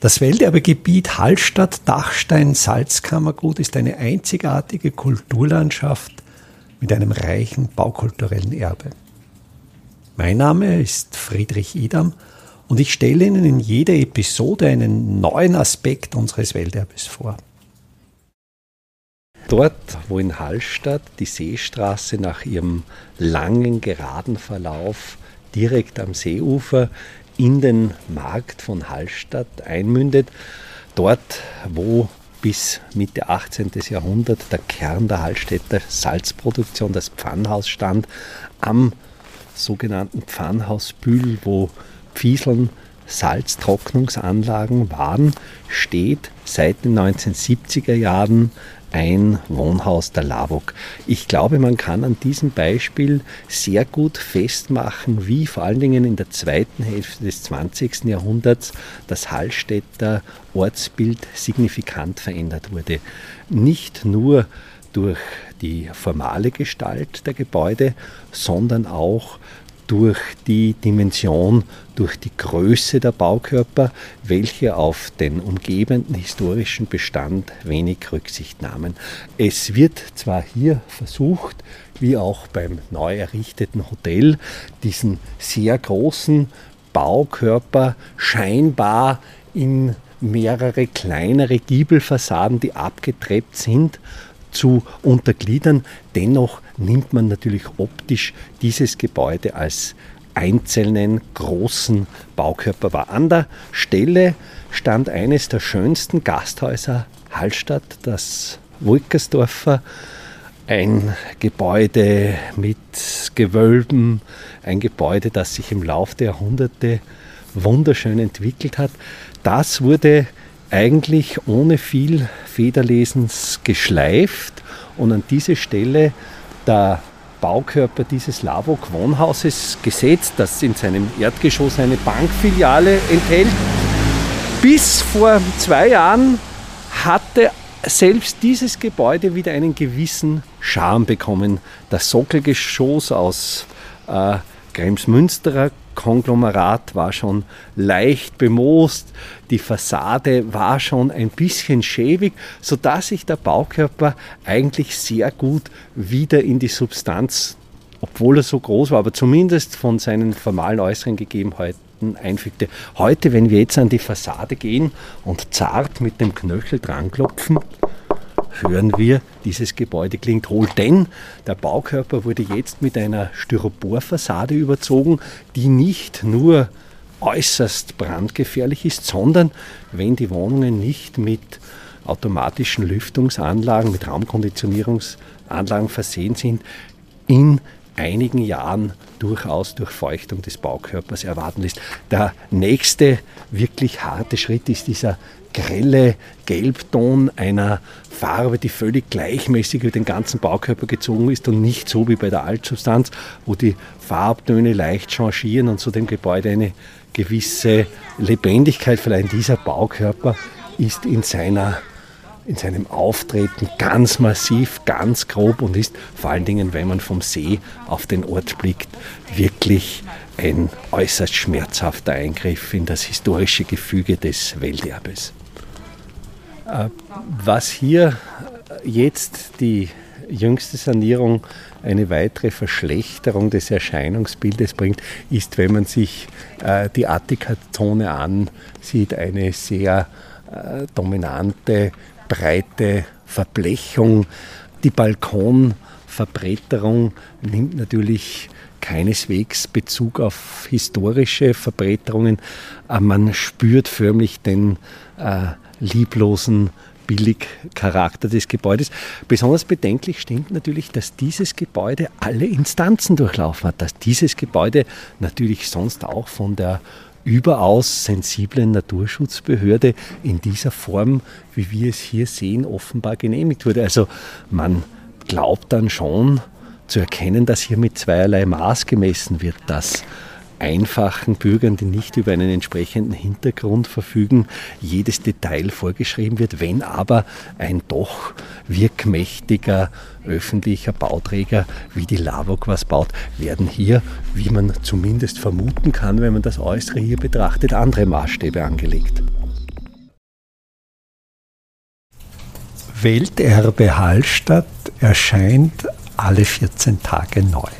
Das Welterbegebiet Hallstatt-Dachstein-Salzkammergut ist eine einzigartige Kulturlandschaft mit einem reichen baukulturellen Erbe. Mein Name ist Friedrich Idam und ich stelle Ihnen in jeder Episode einen neuen Aspekt unseres Welterbes vor. Dort, wo in Hallstatt die Seestraße nach ihrem langen, geraden Verlauf direkt am Seeufer in den Markt von Hallstatt einmündet. Dort, wo bis Mitte 18. Jahrhundert der Kern der Hallstätter Salzproduktion, das Pfannhaus stand, am sogenannten Pfannhausbühl, wo Pfieseln Salztrocknungsanlagen waren, steht seit den 1970er Jahren ein Wohnhaus der Lavok. Ich glaube, man kann an diesem Beispiel sehr gut festmachen, wie vor allen Dingen in der zweiten Hälfte des 20. Jahrhunderts das Hallstätter Ortsbild signifikant verändert wurde. Nicht nur durch die formale Gestalt der Gebäude, sondern auch durch die Dimension, durch die Größe der Baukörper, welche auf den umgebenden historischen Bestand wenig Rücksicht nahmen. Es wird zwar hier versucht, wie auch beim neu errichteten Hotel, diesen sehr großen Baukörper scheinbar in mehrere kleinere Giebelfassaden, die abgetrebt sind, zu untergliedern. Dennoch nimmt man natürlich optisch dieses Gebäude als einzelnen großen Baukörper wahr. An der Stelle stand eines der schönsten Gasthäuser Hallstatt, das Wolkersdorfer. Ein Gebäude mit Gewölben, ein Gebäude, das sich im Laufe der Jahrhunderte wunderschön entwickelt hat. Das wurde eigentlich ohne viel Federlesens geschleift und an diese Stelle der Baukörper dieses Lavok Wohnhauses gesetzt, das in seinem Erdgeschoss eine Bankfiliale enthält. Bis vor zwei Jahren hatte selbst dieses Gebäude wieder einen gewissen Charme bekommen. Das Sockelgeschoss aus äh, Kremsmünsterer Konglomerat war schon leicht bemoost, die Fassade war schon ein bisschen schäbig, sodass sich der Baukörper eigentlich sehr gut wieder in die Substanz, obwohl er so groß war, aber zumindest von seinen formalen äußeren Gegebenheiten einfügte. Heute, wenn wir jetzt an die Fassade gehen und zart mit dem Knöchel dran klopfen, hören wir, dieses Gebäude klingt hohl, denn der Baukörper wurde jetzt mit einer Styroporfassade überzogen, die nicht nur äußerst brandgefährlich ist, sondern wenn die Wohnungen nicht mit automatischen Lüftungsanlagen, mit Raumkonditionierungsanlagen versehen sind, in einigen Jahren durchaus durch Feuchtung des Baukörpers erwarten lässt. Der nächste wirklich harte Schritt ist dieser grelle Gelbton einer Farbe, die völlig gleichmäßig über den ganzen Baukörper gezogen ist und nicht so wie bei der Altsubstanz, wo die Farbtöne leicht changieren und so dem Gebäude eine gewisse Lebendigkeit verleihen. Dieser Baukörper ist in seiner in seinem Auftreten ganz massiv, ganz grob und ist vor allen Dingen, wenn man vom See auf den Ort blickt, wirklich ein äußerst schmerzhafter Eingriff in das historische Gefüge des Welterbes. Äh, was hier jetzt die jüngste Sanierung eine weitere Verschlechterung des Erscheinungsbildes bringt, ist, wenn man sich äh, die Attika-Zone ansieht, eine sehr äh, dominante, breite Verblechung. Die Balkonverbreterung nimmt natürlich keineswegs Bezug auf historische Verbreterungen. Man spürt förmlich den äh, lieblosen Billigcharakter des Gebäudes. Besonders bedenklich stimmt natürlich, dass dieses Gebäude alle Instanzen durchlaufen hat, dass dieses Gebäude natürlich sonst auch von der überaus sensiblen Naturschutzbehörde in dieser Form, wie wir es hier sehen, offenbar genehmigt wurde. Also man glaubt dann schon zu erkennen, dass hier mit zweierlei Maß gemessen wird, dass einfachen Bürgern, die nicht über einen entsprechenden Hintergrund verfügen, jedes Detail vorgeschrieben wird. Wenn aber ein doch wirkmächtiger öffentlicher Bauträger wie die LAVOG was baut, werden hier, wie man zumindest vermuten kann, wenn man das Äußere hier betrachtet, andere Maßstäbe angelegt. Welterbe Hallstatt erscheint alle 14 Tage neu.